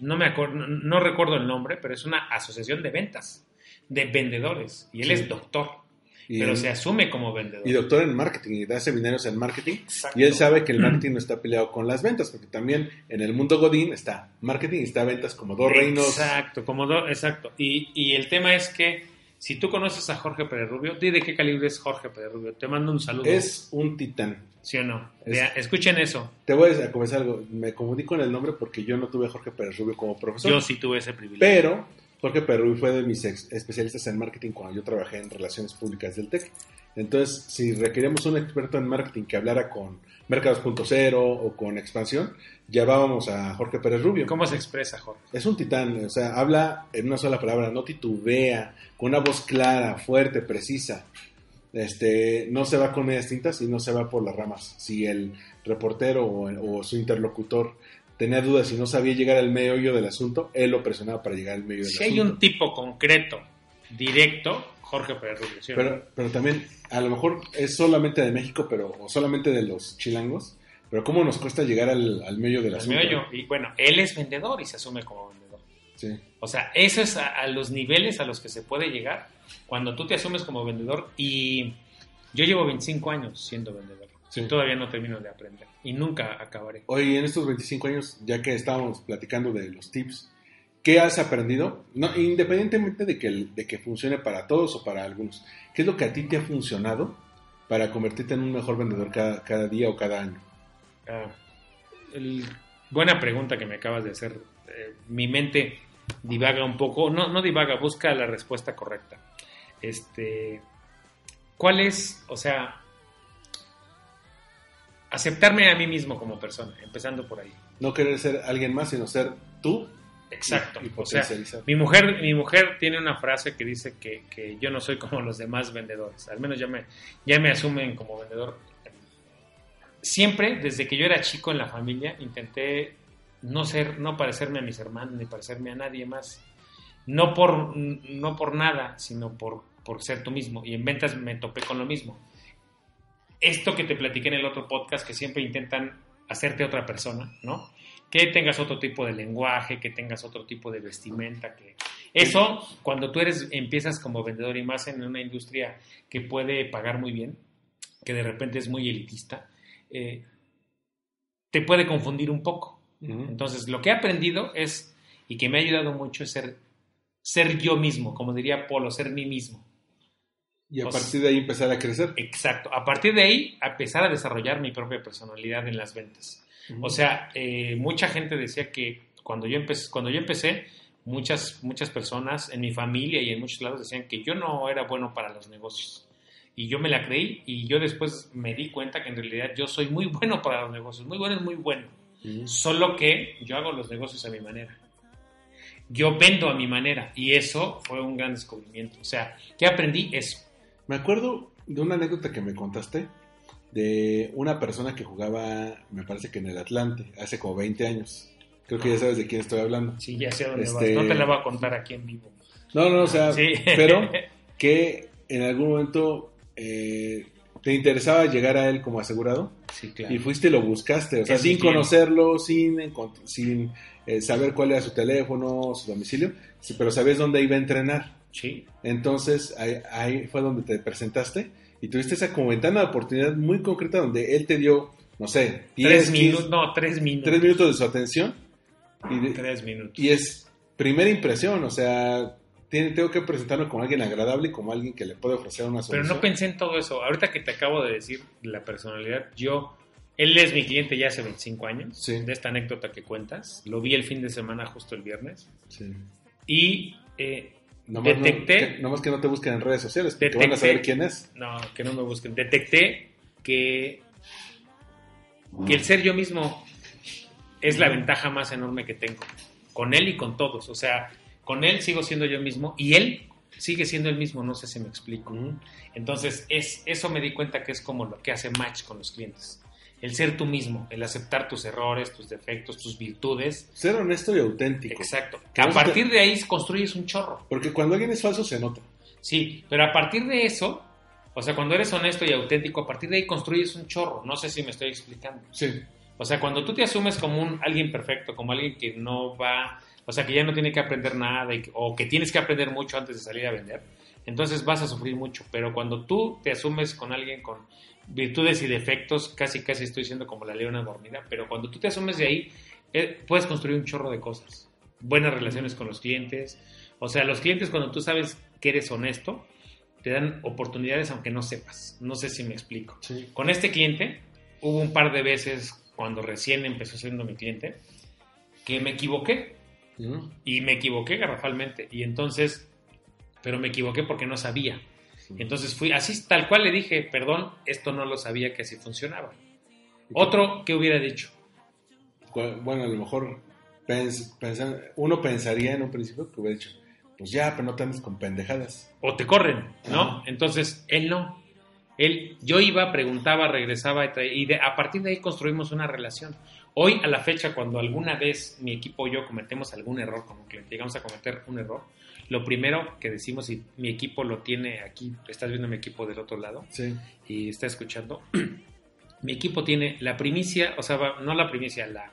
no me acuerdo, no, no recuerdo el nombre, pero es una asociación de ventas, de vendedores. Y él Sí. es doctor, Y, pero él- se asume como vendedor. y doctor en marketing y da seminarios en marketing. Exacto. Y él sabe que el marketing no está peleado con las ventas, porque también en el mundo Godín está marketing y está ventas como dos reinos. Exacto, como do- exacto. Y, y el tema es que si tú conoces a Jorge Pérez Rubio, di de qué calibre es Jorge Pérez Rubio. Te mando un saludo. Es un titán. ¿Sí o no? Es- escuchen eso. Te voy a confesar algo. Me comunico en el nombre porque yo no tuve a Jorge Pérez Rubio como profesor. Yo sí tuve ese privilegio. Pero Jorge Pérez Rubio fue de mis ex- especialistas en marketing cuando yo trabajé en relaciones públicas del TEC. Entonces, si requeríamos un experto en marketing que hablara con Mercados 2.0 o con expansión, llevábamos a Jorge Pérez Rubio. ¿Cómo se expresa, Jorge? Es un titán, o sea, habla en una sola palabra, no titubea, con una voz clara, fuerte, precisa. Este, no se va con medias tintas y no se va por las ramas. Si el reportero o, o su interlocutor tenía dudas y no sabía llegar al meollo del asunto, él lo presionaba para llegar al meollo del Si hay asunto. un tipo concreto, directo, Jorge Pérez. Pero, pero también, a lo mejor es solamente de México, pero o solamente de los chilangos, pero cómo nos cuesta llegar al, al meollo del Al asunto. meollo. Y bueno, él es vendedor y se asume como vendedor. Sí. O sea, eso es a, a los niveles a los que se puede llegar cuando tú te asumes como vendedor. Y yo llevo 25 años siendo vendedor. Sí. Y todavía no termino de aprender. Y nunca acabaré. Hoy, en estos 25 años, ya que estábamos platicando de los tips, ¿qué has aprendido? No, independientemente de que, de que funcione para todos o para algunos, ¿qué es lo que a ti te ha funcionado para convertirte en un mejor vendedor cada, cada día o cada año? Ah, el- buena pregunta que me acabas de hacer. Eh, mi mente divaga un poco, no, no divaga, busca la respuesta correcta. Este, ¿cuál es, o sea, aceptarme a mí mismo como persona, empezando por ahí? No querer ser alguien más, sino ser tú. Exacto. Y, y o sea, mi mujer, mi mujer tiene una frase que dice que, que yo no soy como los demás vendedores. Al menos ya me, ya me asumen como vendedor. Siempre, desde que yo era chico en la familia, intenté no ser, no parecerme a mis hermanos ni parecerme a nadie más. No por, no por nada, sino por, por ser tú mismo. Y en ventas me topé con lo mismo. Esto que te platiqué en el otro podcast, que siempre intentan hacerte otra persona, ¿no? que tengas otro tipo de lenguaje, que tengas otro tipo de vestimenta, que eso cuando tú eres empiezas como vendedor y más en una industria que puede pagar muy bien, que de repente es muy elitista, eh, te puede confundir un poco. Ujú. Entonces, lo que he aprendido es y que me ha ayudado mucho es ser ser yo mismo, como diría Polo, ser mí mismo. Y a Pues- partir de ahí empezar a crecer. Exacto. A partir de ahí, empezar a desarrollar mi propia personalidad en las ventas. O sea, eh, mucha gente decía que cuando yo empecé, cuando yo empecé, muchas, muchas personas en mi familia y en muchos lados decían que yo no era bueno para los negocios. Y yo me la creí y yo después me di cuenta que en realidad yo soy muy [LAUGHS] bueno para los negocios. Muy bueno es muy bueno. Ujú. Solo que yo hago los negocios a mi manera. Yo vendo a mi manera y eso fue un gran descubrimiento. O sea, ¿qué aprendí? Eso. Me acuerdo de una anécdota que me contaste de una persona que jugaba, me parece que en el Atlante, hace como 20 años. Creo que ya sabes de quién estoy hablando. Sí, ya sé dónde Este- vas. No te la voy a contar aquí en vivo. No, no, o sea, Sí. pero [LAUGHS] que en algún momento eh, te interesaba llegar a él como asegurado Sí, claro. y fuiste y lo buscaste, o sea, Es sin conocerlo, sin, sin eh, saber cuál era su teléfono, su domicilio, pero sabías dónde iba a entrenar. Sí. Entonces ahí, ahí fue donde te presentaste y tuviste esa como ventana de oportunidad muy concreta donde él te dio, no sé, 10, Tres 15, minutos. No, tres minutos. tres minutos de su atención y, de- Tres minutos. y es primera impresión, o sea, tiene- tengo que presentarme como alguien agradable y como alguien que le puede ofrecer una Pero solución. no pensé en todo eso. Ahorita que te acabo de decir la personalidad, yo, él es mi cliente ya hace 25 años, Sí. de esta anécdota que cuentas. Lo vi el fin de semana, justo el viernes. Sí. Y eh, Nomás, no- Detecté- que, nomás que no te busquen en redes sociales, porque Detecté- van a saber quién es. no, que no me busquen. Detecté que, que el ser yo mismo es la ventaja más enorme que tengo. Con él y con todos. O sea, con él sigo siendo yo mismo y él sigue siendo el mismo. No sé si me explico. Entonces, es, eso me di cuenta que es como lo que hace match con los clientes. El ser tú mismo, el aceptar tus errores, tus defectos, tus virtudes. Ser honesto y auténtico. Exacto. Que A partir de ahí construyes un chorro. Porque cuando alguien es falso se nota. Sí, pero a partir de eso, o sea, cuando eres honesto y auténtico, a partir de ahí construyes un chorro. No sé si me estoy explicando. Sí. O sea, cuando tú te asumes como un alguien perfecto, como alguien que no va, o sea, que ya no tiene que aprender nada y o que tienes que aprender mucho antes de salir a vender, entonces vas a sufrir mucho. Pero cuando tú te asumes con alguien con virtudes y defectos, casi casi estoy siendo como la leona dormida, pero cuando tú te asumes de ahí, eh, puedes construir un chorro de cosas. Buenas relaciones con los clientes. O sea, los clientes cuando tú sabes que eres honesto, te dan oportunidades aunque no sepas. No sé si me explico. Sí. Con este cliente hubo un par de veces cuando recién empezó siendo mi cliente que me equivoqué y me equivoqué garrafalmente y entonces pero me equivoqué porque no sabía. Entonces fui así tal cual le dije, "Perdón, esto no lo sabía que así funcionaba." Otro que hubiera dicho, Bueno, a lo mejor pens- uno pensaría en un principio que hubiera dicho, pues ya, pero no te andes con pendejadas. o te corren, ¿no? Ajá. Entonces, él no. Él, yo iba, preguntaba, regresaba y, traía- y de- a partir de ahí construimos una relación. Hoy, a la fecha, cuando alguna vez mi equipo o yo cometemos algún error un cliente, llegamos a cometer un error, lo primero que decimos, y mi equipo lo tiene aquí, estás viendo mi equipo del otro lado Sí. y está escuchando, [CLEARS THROAT] mi equipo tiene la primicia, o sea, no la primicia, la,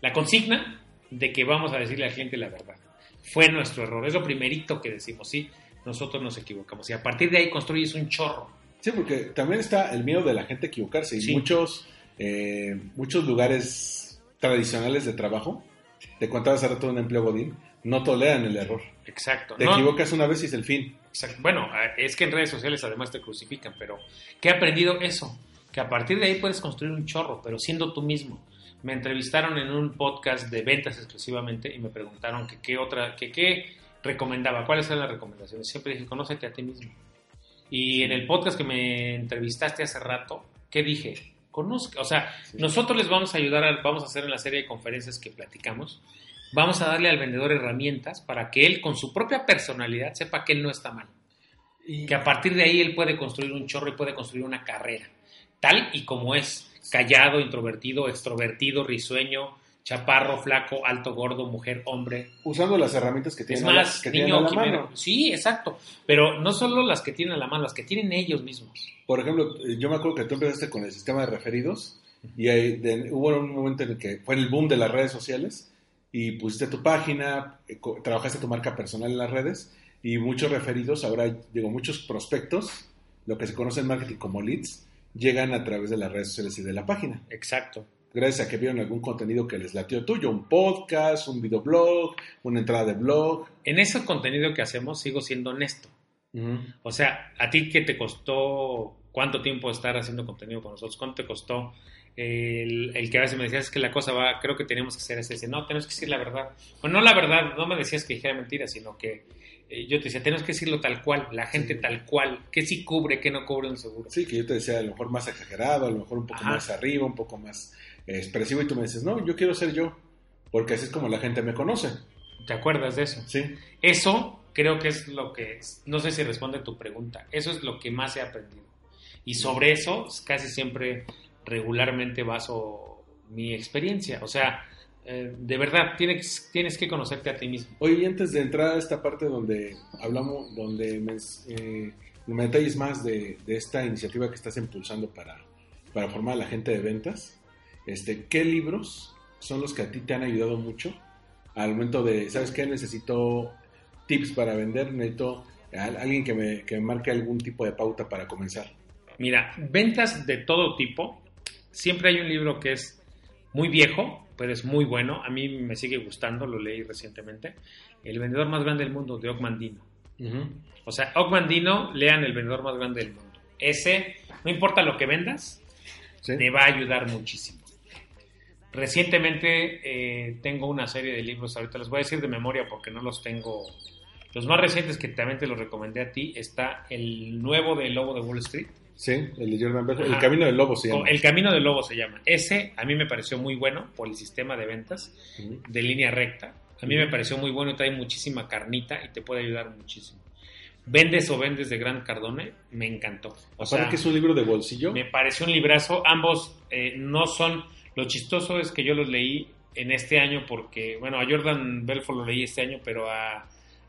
la consigna de que vamos a decirle al cliente la verdad. Fue nuestro error, es lo primerito que decimos, sí, nosotros nos equivocamos. Y a partir de ahí construyes un chorro. Sí, porque también está el miedo de la gente a equivocarse. Y Sí. muchos, eh, muchos lugares tradicionales de trabajo, te contaba hace rato un empleo Godín, no toleran el error. Exacto. Te No, equivocas una vez y es el fin. exacto. Bueno, es que en redes sociales además te crucifican, pero ¿qué he aprendido eso? Que a partir de ahí puedes construir un chorro, pero siendo tú mismo. Me entrevistaron en un podcast de ventas exclusivamente y me preguntaron que qué otra, que qué recomendaba, cuáles eran las recomendaciones. Siempre dije, conócete a ti mismo. Y en el podcast que me entrevistaste hace rato, ¿qué dije? Conozca, o sea, Sí. nosotros les vamos a ayudar, a- vamos a hacer en la serie de conferencias que platicamos, vamos a darle al vendedor herramientas para que él con su propia personalidad sepa que él no está mal. Que a partir de ahí él puede construir un chorro y puede construir una carrera, tal y como es, callado, introvertido, extrovertido, risueño, chaparro, flaco, alto, gordo, mujer, hombre, Usando las herramientas que tienen, a la- más, que tienen niño, a la mano. Sí, exacto. Pero no solo las que tienen a la mano, las que tienen ellos mismos. Por ejemplo, eh, yo me acuerdo que tú empezaste con el sistema de referidos y ahí de- hubo un momento en el que fue el boom de las redes sociales y pusiste tu página, eh, trabajaste tu marca personal en las redes y muchos referidos, ahora digo, muchos prospectos, lo que se conoce en marketing como leads, llegan a través de las redes sociales y de la página. Exacto. Gracias a que vieron algún contenido que les latió tuyo, un podcast, un videoblog, una entrada de blog. En ese contenido que hacemos sigo siendo honesto. O sea, ¿a ti qué te costó? ¿Cuánto tiempo estar haciendo contenido con nosotros? ¿Cuánto te costó el, el que a veces me decías es que la cosa va, creo que tenemos que hacer ese? No, tenemos que decir la verdad. Bueno, no la verdad, no me decías que dijera mentiras, sino que eh, yo te decía, tenemos que decirlo tal cual, la gente Sí. tal cual, que sí cubre, que no cubre un seguro. Sí, que yo te decía a lo mejor más exagerado, a lo mejor un poco Ajá. más arriba, un poco más eh, expresivo, y tú me dices, no, yo quiero ser yo, porque así es como la gente me conoce. ¿Te acuerdas de eso? Sí, Eso creo que es lo que, no sé si responde tu pregunta, eso es lo que más he aprendido. Y sobre eso casi siempre regularmente baso mi experiencia. O sea, eh, de verdad, tienes, tienes que conocerte a ti mismo. Oye, y antes de entrar a esta parte donde hablamos, donde me, eh, me detalles más de, de esta iniciativa que estás impulsando para, para formar a la gente de ventas, este, ¿qué libros son los que a ti te han ayudado mucho al momento de, ¿sabes qué? Necesito tips para vender, necesito a- alguien que me, que me marque algún tipo de pauta para comenzar. Mira, ventas de todo tipo. Siempre hay un libro que es muy viejo, pero es muy bueno. A mí me sigue gustando, lo leí recientemente. El vendedor más grande del mundo, de Ogmandino. O sea, Ogmandino, lean El vendedor más grande del mundo. Ese, no importa lo que vendas, ¿Sí? te va a ayudar muchísimo. Recientemente eh, tengo una serie de libros, ahorita los voy a decir de memoria porque no los tengo. Los más recientes que también te los recomendé a ti está el nuevo de Lobo de Wall Street. Sí, el de Jordan Belfort, El. Camino del Lobo se llama. El Camino del Lobo se llama. Ese a mí me pareció muy bueno por el sistema de ventas de línea recta. A mí me pareció muy bueno y trae muchísima carnita y te puede ayudar muchísimo. Vendes o vendes de Gran Cardone, me encantó. O Aparte sea, que es un libro de bolsillo. me pareció un librazo. Ambos eh, no son. Lo chistoso es que yo los leí en este año porque, bueno, a Jordan Belfort lo leí este año, pero a,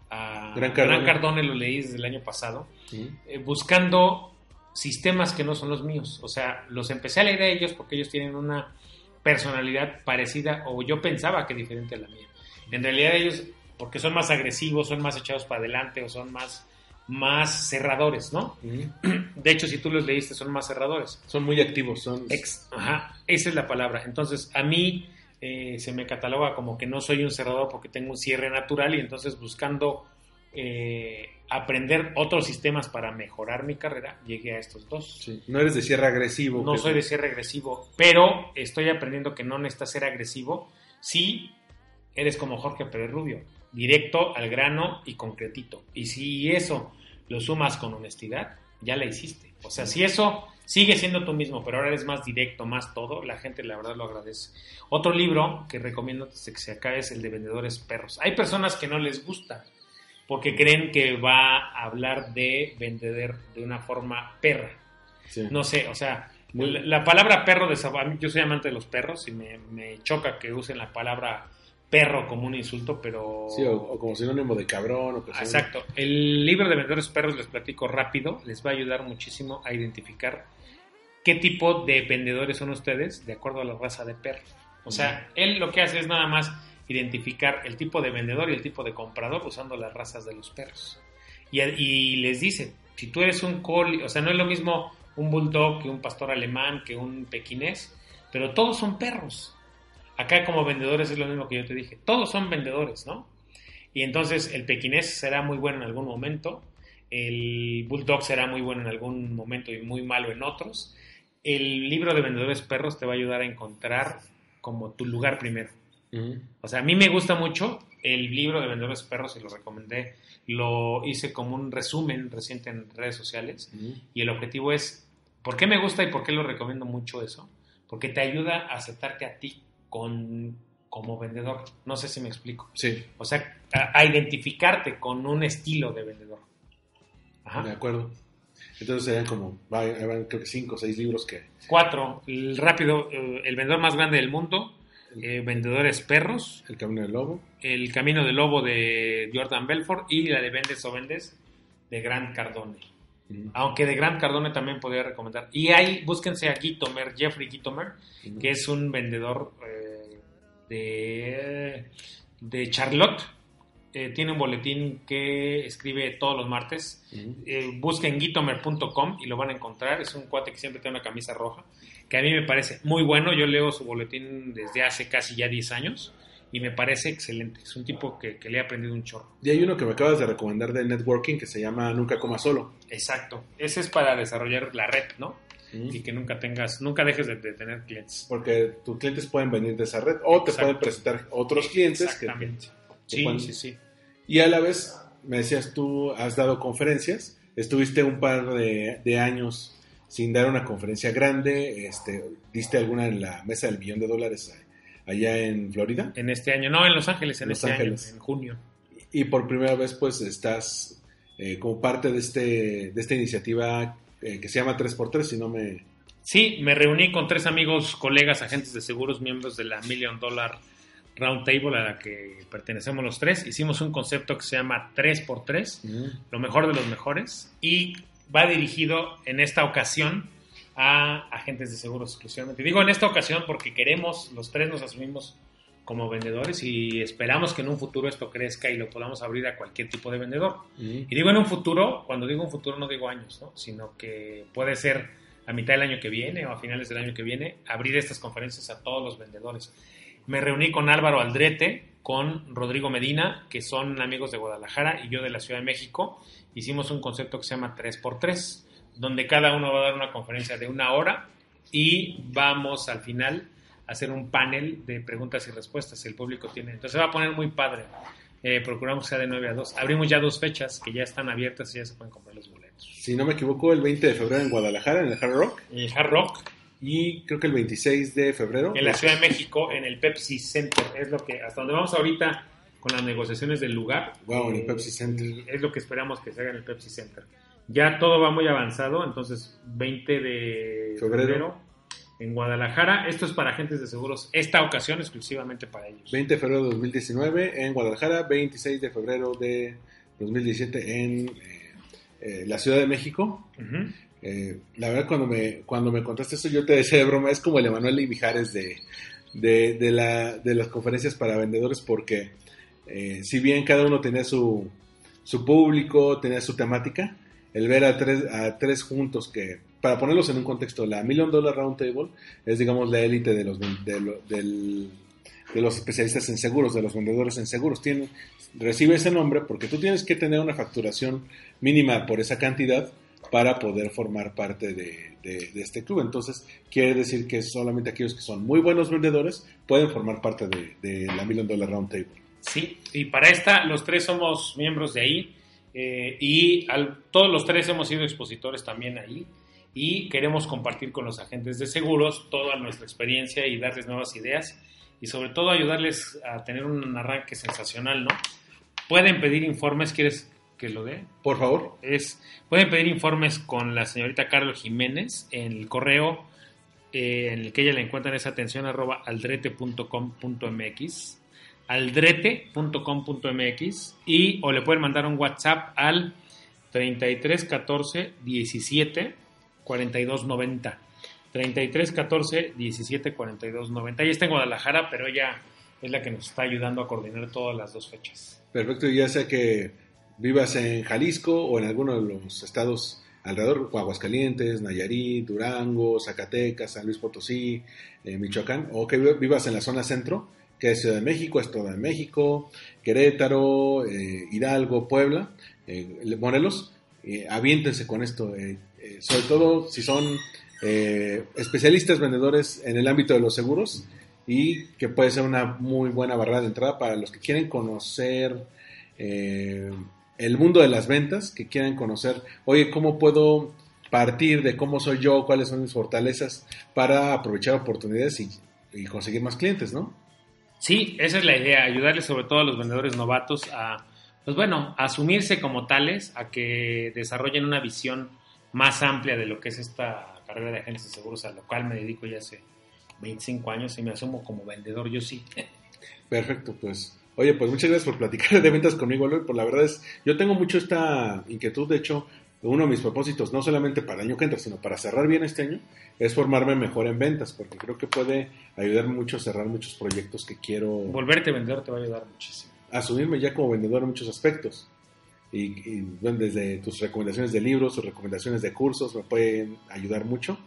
a Gran Gran, Cardone. Lo leí desde el año pasado, eh, buscando sistemas que no son los míos. O sea, los empecé a leer a ellos porque ellos tienen una personalidad parecida o yo pensaba que diferente a la mía. En realidad ellos, porque son más agresivos, son más echados para adelante o son más, más cerradores, ¿no? De hecho, si tú los leíste, son más cerradores. Son muy activos, son... Ex, ajá, esa es la palabra. Entonces, a mí eh, se me cataloga como que no soy un cerrador porque tengo un cierre natural y entonces buscando eh, aprender otros sistemas para mejorar mi carrera, llegué a estos dos. Sí. No eres de cierre agresivo. No soy de cierre agresivo, pero estoy aprendiendo que no necesitas ser agresivo si eres como Jorge Pérez Rubio, directo al grano y concretito. Y si eso lo sumas con honestidad, ya la hiciste. O sea, si eso sigue siendo tú mismo, pero ahora eres más directo, más todo, la gente la verdad lo agradece. Otro libro que recomiendo antes de que se acabe es el de Vendedores Perros. Hay personas que no les gusta porque creen que va a hablar de vender de una forma perra. Sí. No sé, o sea, la, la palabra perro de yo soy amante de los perros y me, me choca que usen la palabra perro como un insulto, pero... Sí, o, o como sinónimo de cabrón. O persona. Exacto. El libro de vendedores perros les platico rápido, les va a ayudar muchísimo a identificar qué tipo de vendedores son ustedes de acuerdo a la raza de perro. O sea, él lo que hace es nada más identificar el tipo de vendedor y el tipo de comprador usando las razas de los perros. Y, les dice, si tú eres un collie, o sea, no es lo mismo un bulldog que un pastor alemán, que un pequinés, pero todos son perros. Acá como vendedores es lo mismo que yo te dije, todos son vendedores, ¿no? Y entonces el pequinés será muy bueno en algún momento, el bulldog será muy bueno en algún momento y muy malo en otros. El libro de vendedores perros te va a ayudar a encontrar como tu lugar primero. O sea, a mí me gusta mucho el libro de vendedores perros y lo recomendé. Lo hice como un resumen reciente en redes sociales y el objetivo es, ¿por qué me gusta y por qué lo recomiendo mucho eso? Porque te ayuda a aceptarte a ti con, como vendedor. No sé si me explico. Sí, O sea, a, a identificarte con un estilo de vendedor. de Ajá. acuerdo. Entonces serían como, van creo que cinco o seis libros que... Cuatro, el rápido, eh, el vendedor más grande del mundo, eh, vendedores perros, El Camino del Lobo. el camino del lobo de Jordan Belfort y la de Vendes o Vendes de Grant Cardone. Aunque de Grant Cardone también podría recomendar. Y ahí búsquense a Gitomer, Jeffrey Gitomer, que es un vendedor eh, de, de Charlotte. Eh, tiene un boletín que escribe todos los martes. Ujú. Eh, busquen gitomer.com y lo van a encontrar. Es un cuate que siempre tiene una camisa roja, que a mí me parece muy bueno. Yo leo su boletín desde hace casi ya 10 años y me parece excelente. Es un tipo que, que le he aprendido un chorro. Y hay uno que me acabas de recomendar de networking que se llama Nunca Coma Solo. Exacto. Ese es para desarrollar la red, ¿no? Y que nunca tengas, nunca dejes de, de tener clientes. Porque tus clientes pueden venir de esa red o te pueden presentar otros clientes. que Sí, sí, sí. Y a la vez, me decías tú, has dado conferencias, estuviste un par de, de años sin dar una conferencia grande, este, diste alguna en la mesa del millón de dólares allá en Florida, En este año, no, en Los Ángeles, en Los este Ángeles. año, en junio. y por primera vez pues estás eh, como parte de, este, de esta iniciativa eh, que se llama 3x3, si no me... Sí, me reuní con tres amigos, colegas, agentes de seguros, miembros de la Million Dollar Roundtable a la que pertenecemos los tres. Hicimos un concepto que se llama 3x3, lo mejor de los mejores, y va dirigido en esta ocasión a agentes de seguros exclusivamente. Digo en esta ocasión porque queremos, los tres nos asumimos como vendedores y esperamos que en un futuro esto crezca y lo podamos abrir a cualquier tipo de vendedor. Y digo en un futuro, cuando digo un futuro no digo años, ¿no? sino que puede ser a mitad del año que viene o a finales del año que viene, abrir estas conferencias a todos los vendedores. Me reuní con Álvaro Aldrete, con Rodrigo Medina, que son amigos de Guadalajara y yo de la Ciudad de México. Hicimos un concepto que se llama 3x3, donde cada uno va a dar una conferencia de una hora y vamos al final a hacer un panel de preguntas y respuestas. El público tiene. Entonces se va a poner muy padre. Eh, procuramos que sea de 9 a 2. Abrimos ya dos fechas que ya están abiertas y ya se pueden comprar los boletos. Si no me equivoco, el 20 de febrero en Guadalajara, en el Hard Rock. En el Hard Rock, Y creo que el 26 de febrero. en la Ciudad de México, en el Pepsi Center. Es lo que, hasta donde vamos ahorita con las negociaciones del lugar. Wow, en el eh, Pepsi Center. Es lo que esperamos que se haga en el Pepsi Center. Ya todo va muy avanzado, entonces 20 de Febrero. febrero, en Guadalajara. Esto es para agentes de seguros, esta ocasión exclusivamente para ellos. 20 de febrero de 2019 en Guadalajara, 26 de febrero de 2017 en eh, eh, la Ciudad de México. Ujú. Eh, la verdad, cuando me, cuando me contaste esto, yo te decía de broma, es como el Emanuel Ibijares de, de, de, la, de las conferencias para vendedores, porque eh, si bien cada uno tenía su, su público, tenía su temática, el ver a tres, a tres juntos que, para ponerlos en un contexto, la Million Dollar Roundtable es, digamos, la élite de los, de, de los especialistas en seguros, de los vendedores en seguros. Tiene, recibe ese nombre porque tú tienes que tener una facturación mínima por esa cantidad para poder formar parte de, de- de este club. Entonces, quiere decir que solamente aquellos que son muy buenos vendedores pueden formar parte de, de la Million Dollar Roundtable. Sí, y para esta los tres somos miembros de ahí eh, y al- todos los tres hemos sido expositores también ahí y queremos compartir con los agentes de seguros toda nuestra experiencia y darles nuevas ideas y sobre todo ayudarles a tener un arranque sensacional, ¿no? Pueden pedir informes, ¿quieres que lo dé? Por favor. es pueden pedir informes con la señorita Carlos Jiménez en el correo eh, en el que ella le encuentran esa atención arroba aldrete.com.mx aldrete.com.mx y o le pueden mandar un WhatsApp al 33 14 17 42 90 33 14 17 42 90 ella está en Guadalajara pero ella es la que nos está ayudando a coordinar todas las dos fechas Perfecto, ya sea que vivas en Jalisco o en alguno de los estados alrededor, Aguascalientes, Nayarit, Durango, Zacatecas, San Luis Potosí, eh, Michoacán, o que vivas en la zona centro, que es Ciudad de México, Estado de México, Querétaro, eh, Hidalgo, Puebla, eh, Morelos, aviéntense con esto, sobre todo si son especialistas vendedores en el ámbito de los seguros y que puede ser una muy buena barrera de entrada para los que quieren conocer el mundo de las ventas, que quieren conocer, oye, ¿cómo puedo partir de cómo soy yo, cuáles son mis fortalezas para aprovechar oportunidades y, y conseguir más clientes, ¿no? Sí, esa es la idea, ayudarles sobre todo a los vendedores novatos a, pues bueno, a asumirse como tales, a que desarrollen una visión más amplia de lo que es esta carrera de agentes de seguros, a lo cual me dedico ya hace 25 años y me asumo como vendedor, yo sí. Perfecto, pues. Oye, pues muchas gracias por platicar de ventas conmigo, Eloy. Por la verdad es, yo tengo mucho esta inquietud. De hecho, uno de mis propósitos, no solamente para el año que entra, sino para cerrar bien este año, es formarme mejor en ventas, porque creo que puede ayudarme mucho a cerrar muchos proyectos que quiero Volverte vendedor te va a ayudar muchísimo. asumirme ya como vendedor en muchos aspectos. Y, y, bueno, desde tus recomendaciones de libros, tus recomendaciones de cursos, me pueden ayudar mucho.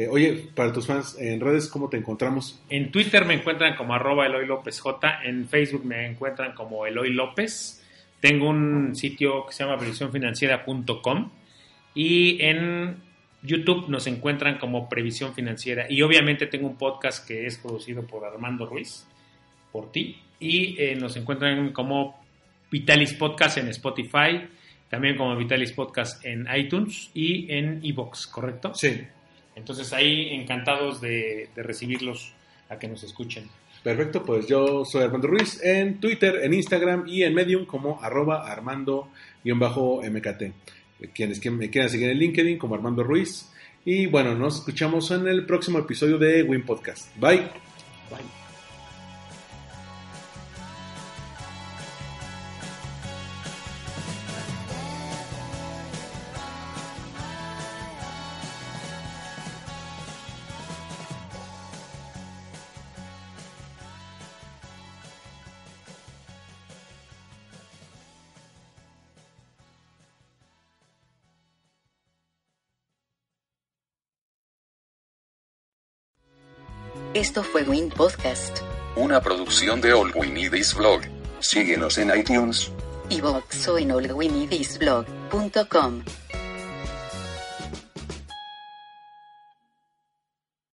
Eh, oye, para tus fans, en redes, ¿cómo te encontramos? En Twitter me encuentran como arroba Eloy López J, en Facebook me encuentran como Eloy López. Tengo un sitio que se llama previsiónfinanciera.com y en YouTube nos encuentran como Previsión Financiera. Y obviamente tengo un podcast que es producido por Armando Ruiz, por ti, y eh, nos encuentran como Vitalis Podcast en Spotify, también como Vitalis Podcast en iTunes y en Evox, ¿correcto? Sí. Entonces ahí encantados de, de recibirlos a que nos escuchen. Perfecto, pues yo soy Armando Ruiz en Twitter, en Instagram y en Medium como arroba armando-mkt. quienes que me quieran seguir en LinkedIn como Armando Ruiz. Y bueno, nos escuchamos en el próximo episodio de Win Podcast. Bye. Bye. Esto fue Win Podcast. Una producción de All We Need Is Blog. Síguenos en iTunes. Y o en allwinidisblog.com.